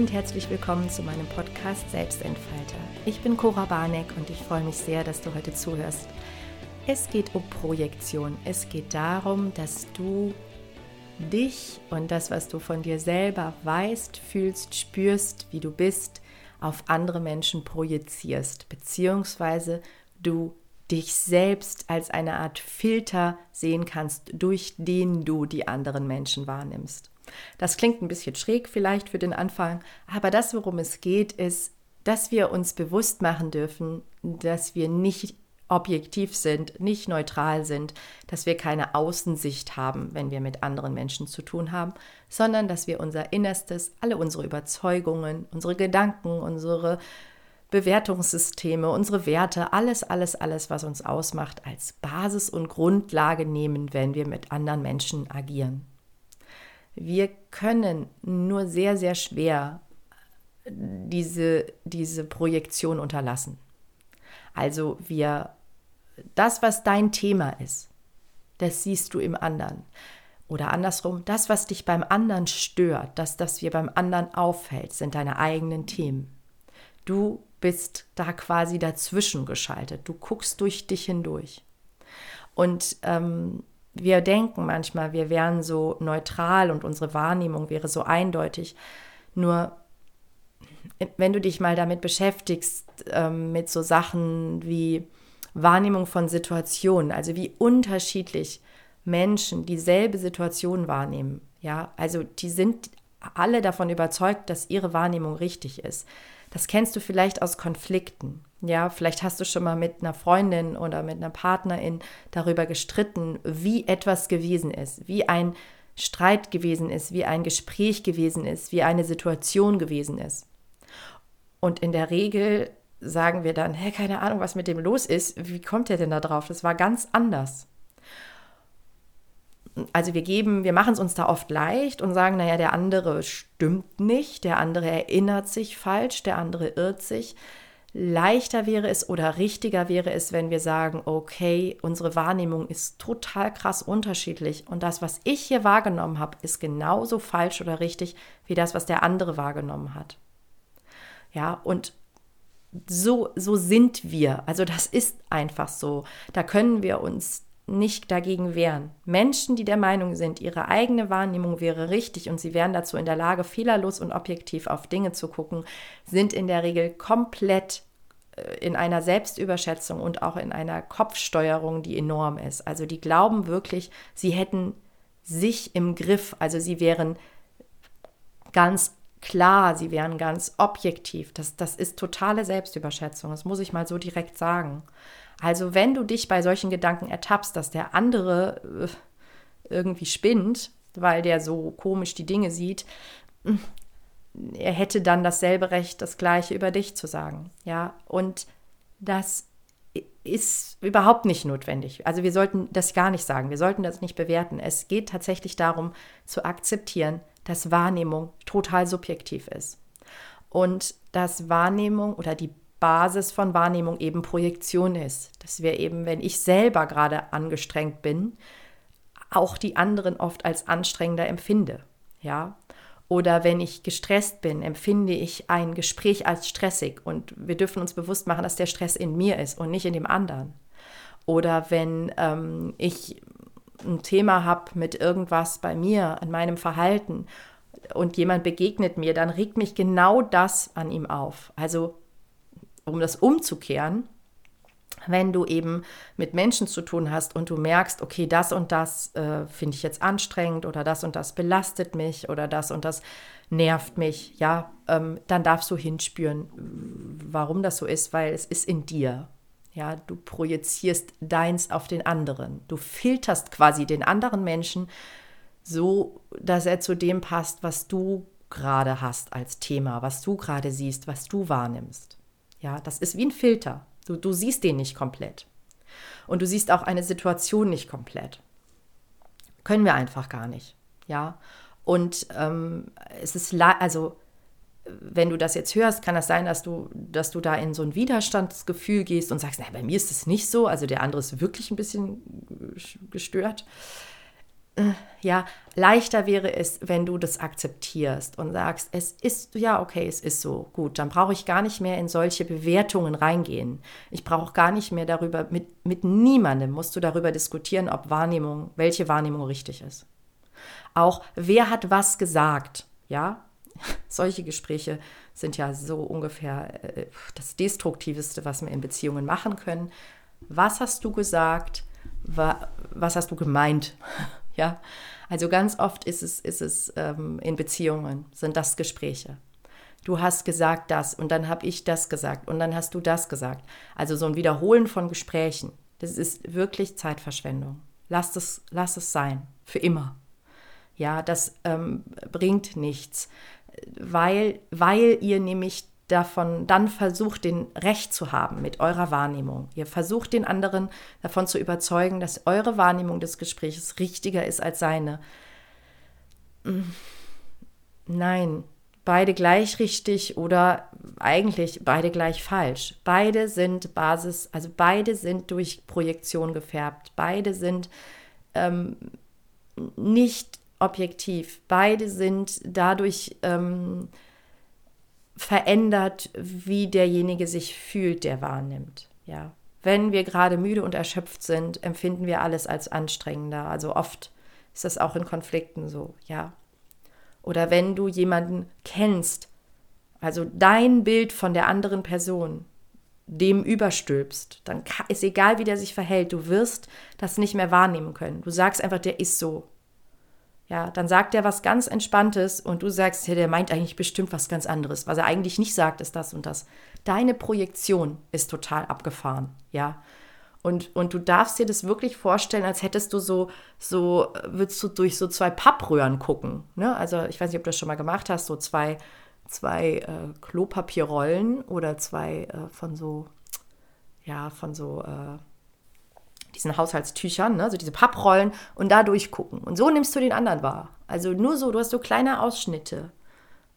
und herzlich willkommen zu meinem Podcast Selbstentfalter. Ich bin Cora Barneck und ich freue mich sehr, dass du heute zuhörst. Es geht um Projektion. Es geht darum, dass du dich und das, was du von dir selber weißt, fühlst, spürst, wie du bist, auf andere Menschen projizierst, beziehungsweise du dich selbst als eine Art Filter sehen kannst, durch den du die anderen Menschen wahrnimmst. Das klingt ein bisschen schräg vielleicht für den Anfang, aber das, worum es geht, ist, dass wir uns bewusst machen dürfen, dass wir nicht objektiv sind, nicht neutral sind, dass wir keine Außensicht haben, wenn wir mit anderen Menschen zu tun haben, sondern dass wir unser Innerstes, alle unsere Überzeugungen, unsere Gedanken, unsere Bewertungssysteme, unsere Werte, alles, alles, alles, was uns ausmacht, als Basis und Grundlage nehmen, wenn wir mit anderen Menschen agieren. Wir können nur sehr, sehr schwer diese, diese Projektion unterlassen. Also wir, das, was dein Thema ist, das siehst du im anderen. Oder andersrum, das, was dich beim anderen stört, das, das dir beim anderen auffällt, sind deine eigenen Themen. Du bist da quasi dazwischen geschaltet. Du guckst durch dich hindurch. Und ähm, wir denken manchmal, wir wären so neutral und unsere Wahrnehmung wäre so eindeutig. Nur wenn du dich mal damit beschäftigst, ähm, mit so Sachen wie Wahrnehmung von Situationen, also wie unterschiedlich Menschen dieselbe Situation wahrnehmen. Ja, also die sind alle davon überzeugt, dass ihre Wahrnehmung richtig ist. Das kennst du vielleicht aus Konflikten. Ja, vielleicht hast du schon mal mit einer Freundin oder mit einer Partnerin darüber gestritten, wie etwas gewesen ist, wie ein Streit gewesen ist, wie ein Gespräch gewesen ist, wie eine Situation gewesen ist. Und in der Regel sagen wir dann, hä, keine Ahnung, was mit dem los ist. Wie kommt er denn da drauf? Das war ganz anders also wir geben, wir machen es uns da oft leicht und sagen, naja, der andere stimmt nicht, der andere erinnert sich falsch, der andere irrt sich. Leichter wäre es oder richtiger wäre es, wenn wir sagen, okay, unsere Wahrnehmung ist total krass unterschiedlich und das, was ich hier wahrgenommen habe, ist genauso falsch oder richtig wie das, was der andere wahrgenommen hat. Ja, und so, so sind wir. Also das ist einfach so. Da können wir uns nicht dagegen wehren. Menschen, die der Meinung sind, ihre eigene Wahrnehmung wäre richtig und sie wären dazu in der Lage, fehlerlos und objektiv auf Dinge zu gucken, sind in der Regel komplett äh, in einer Selbstüberschätzung und auch in einer Kopfsteuerung, die enorm ist. Also die glauben wirklich, sie hätten sich im Griff, also sie wären ganz klar, sie wären ganz objektiv. Das, das ist totale Selbstüberschätzung, das muss ich mal so direkt sagen. Also wenn du dich bei solchen Gedanken ertappst, dass der andere äh, irgendwie spinnt, weil der so komisch die Dinge sieht, mm, er hätte dann dasselbe Recht, das Gleiche über dich zu sagen. Ja, und das ist überhaupt nicht notwendig. Also wir sollten das gar nicht sagen, wir sollten das nicht bewerten. Es geht tatsächlich darum zu akzeptieren, dass Wahrnehmung total subjektiv ist. Und dass Wahrnehmung oder die Basis von Wahrnehmung eben Projektion ist. Dass wir eben, wenn ich selber gerade angestrengt bin, auch die anderen oft als anstrengender empfinde. Ja. Oder wenn ich gestresst bin, empfinde ich ein Gespräch als stressig. Und wir dürfen uns bewusst machen, dass der Stress in mir ist und nicht in dem anderen. Oder wenn ähm, ich ein Thema habe mit irgendwas bei mir, an meinem Verhalten und jemand begegnet mir, dann regt mich genau das an ihm auf. Also um das umzukehren, wenn du eben mit Menschen zu tun hast und du merkst, okay, das und das äh, finde ich jetzt anstrengend oder das und das belastet mich oder das und das nervt mich, ja, ähm, dann darfst du hinspüren, warum das so ist, weil es ist in dir. Ja, du projizierst deins auf den anderen. Du filterst quasi den anderen Menschen so, dass er zu dem passt, was du gerade hast als Thema, was du gerade siehst, was du wahrnimmst. Ja, das ist wie ein Filter. Du, du siehst den nicht komplett. Und du siehst auch eine Situation nicht komplett. Können wir einfach gar nicht. Ja. Und ähm, es ist, also, wenn du das jetzt hörst, kann das sein, dass du, dass du da in so ein Widerstandsgefühl gehst und sagst, na, bei mir ist es nicht so, also der andere ist wirklich ein bisschen gestört. äh, ja, leichter wäre es, wenn du das akzeptierst und sagst, es ist, ja, okay, es ist so, gut, dann brauche ich gar nicht mehr in solche Bewertungen reingehen. Ich brauche gar nicht mehr darüber, mit, mit niemandem musst du darüber diskutieren, ob Wahrnehmung, welche Wahrnehmung richtig ist. Auch, wer hat was gesagt, ja, solche Gespräche sind ja so ungefähr äh, das Destruktiveste, was wir in Beziehungen machen können. Was hast du gesagt? Was hast du gemeint? Ja, also ganz oft ist es, ist es ähm, in Beziehungen, sind das Gespräche. Du hast gesagt das und dann habe ich das gesagt und dann hast du das gesagt. Also so ein Wiederholen von Gesprächen, das ist wirklich Zeitverschwendung. Lass es, lass es sein, für immer. Ja, das ähm, bringt nichts, weil, weil ihr nämlich davon dann versucht, den Recht zu haben mit eurer Wahrnehmung. Ihr versucht den anderen davon zu überzeugen, dass eure Wahrnehmung des Gesprächs richtiger ist als seine. Nein, beide gleich richtig oder eigentlich beide gleich falsch. Beide sind Basis, also beide sind durch Projektion gefärbt. Beide sind ähm, nicht objektiv. Beide sind dadurch ähm, verändert, wie derjenige sich fühlt, der wahrnimmt. Ja. Wenn wir gerade müde und erschöpft sind, empfinden wir alles als anstrengender. Also oft ist das auch in Konflikten so, ja. Oder wenn du jemanden kennst, also dein Bild von der anderen Person, dem überstülpst, dann ist egal, wie der sich verhält, du wirst das nicht mehr wahrnehmen können. Du sagst einfach, der ist so. Ja, dann sagt er was ganz Entspanntes und du sagst, ja, der meint eigentlich bestimmt was ganz anderes. Was er eigentlich nicht sagt, ist das und das. Deine Projektion ist total abgefahren, ja. Und, und du darfst dir das wirklich vorstellen, als hättest du so, so, würdest du durch so zwei Pappröhren gucken. Ne? Also ich weiß nicht, ob du das schon mal gemacht hast, so zwei, zwei äh, Klopapierrollen oder zwei äh, von so, ja, von so äh, diesen Haushaltstüchern, ne, so diese Papprollen und da durchgucken. Und so nimmst du den anderen wahr. Also nur so, du hast so kleine Ausschnitte.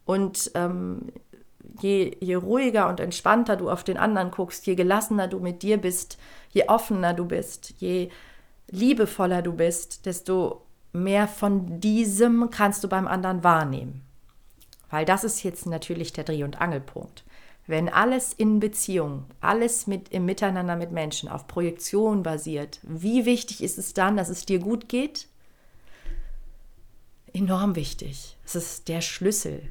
Und ähm, je, je ruhiger und entspannter du auf den anderen guckst, je gelassener du mit dir bist, je offener du bist, je liebevoller du bist, desto mehr von diesem kannst du beim anderen wahrnehmen. Weil das ist jetzt natürlich der Dreh- und Angelpunkt. Wenn alles in Beziehung, alles mit, im Miteinander mit Menschen auf Projektion basiert, wie wichtig ist es dann, dass es dir gut geht? Enorm wichtig. Es ist der Schlüssel.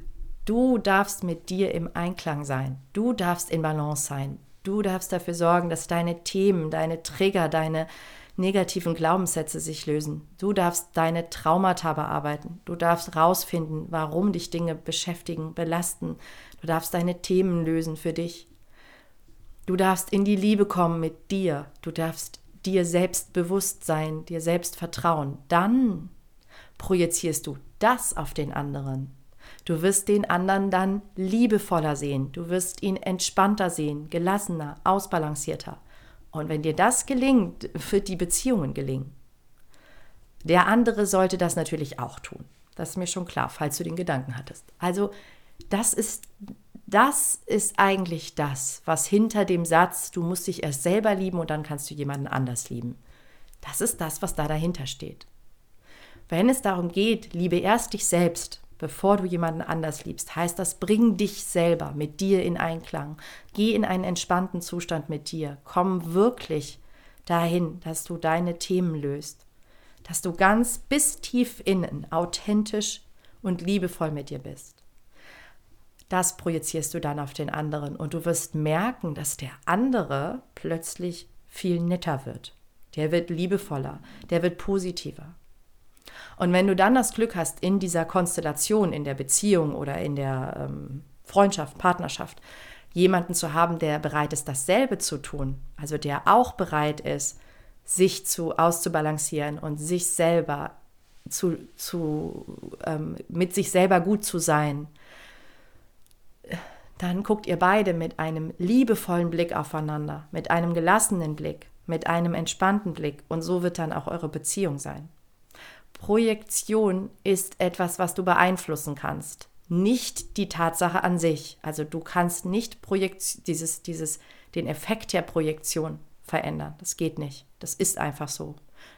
Du darfst mit dir im Einklang sein. Du darfst in Balance sein. Du darfst dafür sorgen, dass deine Themen, deine Trigger, deine negativen Glaubenssätze sich lösen. Du darfst deine Traumata bearbeiten. Du darfst rausfinden, warum dich Dinge beschäftigen, belasten. Du darfst deine Themen lösen für dich. Du darfst in die Liebe kommen mit dir. Du darfst dir selbst bewusst sein, dir selbst vertrauen. Dann projizierst du das auf den anderen. Du wirst den anderen dann liebevoller sehen. Du wirst ihn entspannter sehen, gelassener, ausbalancierter. Und wenn dir das gelingt, wird die Beziehungen gelingen. Der andere sollte das natürlich auch tun. Das ist mir schon klar, falls du den Gedanken hattest. Also, das ist, das ist eigentlich das, was hinter dem Satz, du musst dich erst selber lieben und dann kannst du jemanden anders lieben. Das ist das, was da dahinter steht. Wenn es darum geht, liebe erst dich selbst, bevor du jemanden anders liebst, heißt das, bring dich selber mit dir in Einklang. Geh in einen entspannten Zustand mit dir. Komm wirklich dahin, dass du deine Themen löst. Dass du ganz bis tief innen authentisch und liebevoll mit dir bist. Das projizierst du dann auf den anderen und du wirst merken, dass der andere plötzlich viel netter wird. Der wird liebevoller, der wird positiver. Und wenn du dann das Glück hast, in dieser Konstellation, in der Beziehung oder in der ähm, Freundschaft, Partnerschaft, jemanden zu haben, der bereit ist, dasselbe zu tun, also der auch bereit ist, sich zu auszubalancieren und sich selber zu, zu ähm, mit sich selber gut zu sein, dann guckt ihr beide mit einem liebevollen Blick aufeinander, mit einem gelassenen Blick, mit einem entspannten Blick und so wird dann auch eure Beziehung sein. Projektion ist etwas, was du beeinflussen kannst, nicht die Tatsache an sich. Also du kannst nicht Projekt dieses, dieses, den Effekt der Projektion verändern. Das geht nicht. Das ist einfach so.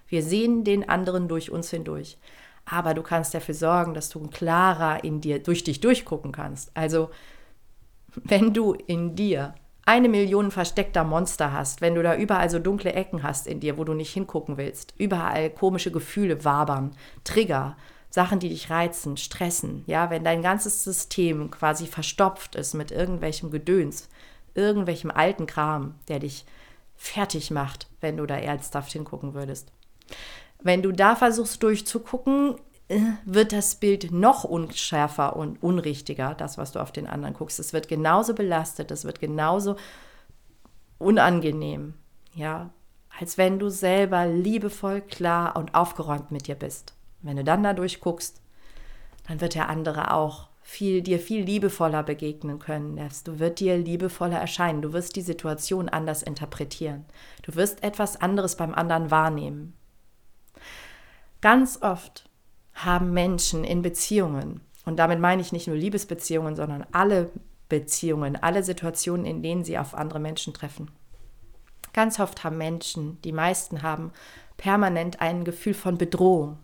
Wir sehen den anderen durch uns hindurch. Aber du kannst dafür sorgen, dass du klarer in dir durch dich durchgucken kannst. Also, wenn du in dir eine Million versteckter Monster hast, wenn du da überall so dunkle Ecken hast in dir, wo du nicht hingucken willst, überall komische Gefühle wabern, Trigger, Sachen, die dich reizen, stressen, ja, wenn dein ganzes System quasi verstopft ist mit irgendwelchem Gedöns, irgendwelchem alten Kram, der dich fertig macht, wenn du da ernsthaft hingucken würdest. Wenn du da versuchst durchzugucken, wird das Bild noch unschärfer und unrichtiger, das, was du auf den anderen guckst. Es wird genauso belastet, es wird genauso unangenehm, ja, als wenn du selber liebevoll, klar und aufgeräumt mit dir bist. Wenn du dann da durchguckst, dann wird der andere auch viel, dir viel liebevoller begegnen können. Du wird dir liebevoller erscheinen. Du wirst die Situation anders interpretieren. Du wirst etwas anderes beim anderen wahrnehmen. Ganz oft haben Menschen in Beziehungen, und damit meine ich nicht nur Liebesbeziehungen, sondern alle Beziehungen, alle Situationen, in denen sie auf andere Menschen treffen. Ganz oft haben Menschen, die meisten haben permanent ein Gefühl von Bedrohung,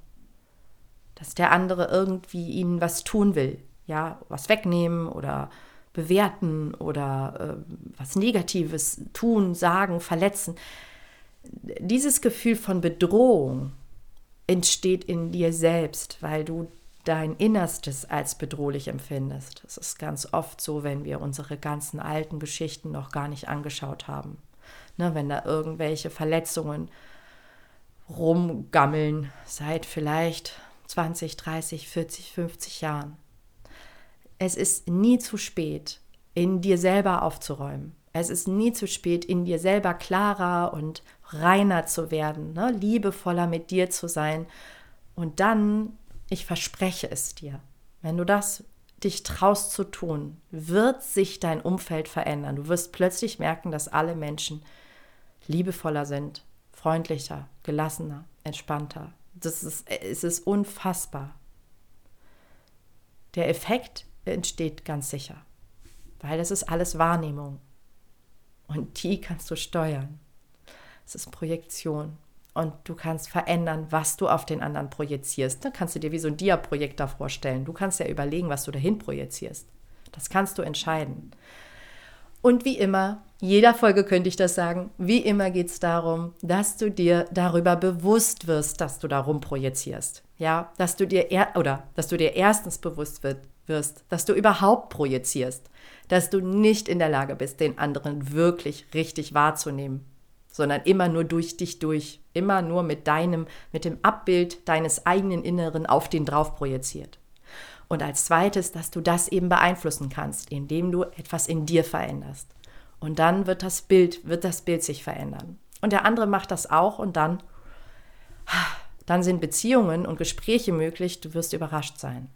dass der andere irgendwie ihnen was tun will, ja, was wegnehmen oder bewerten oder äh, was Negatives tun, sagen, verletzen. Dieses Gefühl von Bedrohung entsteht in dir selbst, weil du dein Innerstes als bedrohlich empfindest. Das ist ganz oft so, wenn wir unsere ganzen alten Geschichten noch gar nicht angeschaut haben. Ne, wenn da irgendwelche Verletzungen rumgammeln seit vielleicht 20, 30, 40, 50 Jahren es ist nie zu spät, in dir selber aufzuräumen. Es ist nie zu spät, in dir selber klarer und reiner zu werden, ne? liebevoller mit dir zu sein. Und dann, ich verspreche es dir, wenn du das dich traust zu tun, wird sich dein Umfeld verändern. Du wirst plötzlich merken, dass alle Menschen liebevoller sind, freundlicher, gelassener, entspannter. Das ist, es ist unfassbar. Der Effekt entsteht ganz sicher. Weil das ist alles Wahrnehmung. Und die kannst du steuern. Es ist Projektion. Und du kannst verändern, was du auf den anderen projizierst. Da kannst du dir wie so ein Dia-Projektor vorstellen. Du kannst ja überlegen, was du dahin projizierst. Das kannst du entscheiden. Und wie immer, jeder Folge könnte ich das sagen, wie immer geht es darum, dass du dir darüber bewusst wirst, dass du darum projizierst. Ja, dass du dir er oder dass du dir erstens bewusst wird, wirst, dass du überhaupt projizierst, dass du nicht in der Lage bist, den anderen wirklich richtig wahrzunehmen, sondern immer nur durch dich durch, immer nur mit deinem, mit dem Abbild deines eigenen Inneren auf den drauf projiziert. Und als zweites, dass du das eben beeinflussen kannst, indem du etwas in dir veränderst. Und dann wird das Bild, wird das Bild sich verändern. Und der andere macht das auch und dann, dann sind Beziehungen und Gespräche möglich, du wirst überrascht sein.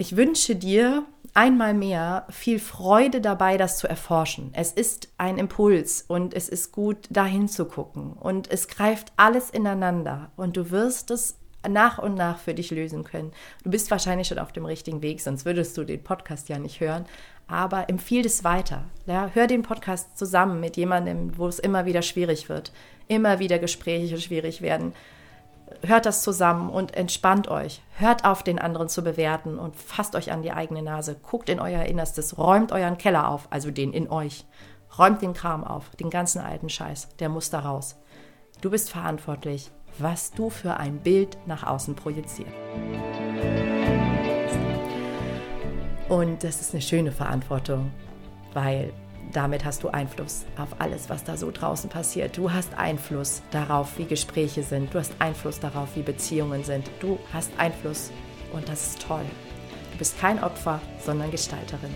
Ich wünsche dir einmal mehr viel Freude dabei, das zu erforschen. Es ist ein Impuls und es ist gut, dahin zu gucken. Und es greift alles ineinander und du wirst es nach und nach für dich lösen können. Du bist wahrscheinlich schon auf dem richtigen Weg, sonst würdest du den Podcast ja nicht hören. Aber empfiehl es weiter. Ja, hör den Podcast zusammen mit jemandem, wo es immer wieder schwierig wird, immer wieder Gespräche schwierig werden hört das zusammen und entspannt euch. Hört auf, den anderen zu bewerten und fasst euch an die eigene Nase. Guckt in euer Innerstes, räumt euren Keller auf, also den in euch. Räumt den Kram auf, den ganzen alten Scheiß, der muss da raus. Du bist verantwortlich, was du für ein Bild nach außen projizierst. Und das ist eine schöne Verantwortung, weil damit hast du Einfluss auf alles, was da so draußen passiert. Du hast Einfluss darauf, wie Gespräche sind. Du hast Einfluss darauf, wie Beziehungen sind. Du hast Einfluss und das ist toll. Du bist kein Opfer, sondern Gestalterin.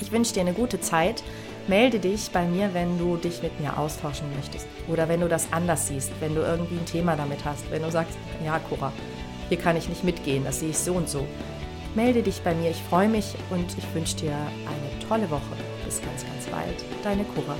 Ich wünsche dir eine gute Zeit. Melde dich bei mir, wenn du dich mit mir austauschen möchtest. Oder wenn du das anders siehst, wenn du irgendwie ein Thema damit hast. Wenn du sagst, ja, Cora, hier kann ich nicht mitgehen, das sehe ich so und so. Melde dich bei mir, ich freue mich und ich wünsche dir eine tolle Woche. Bis ganz, ganz bald. Deine Cora.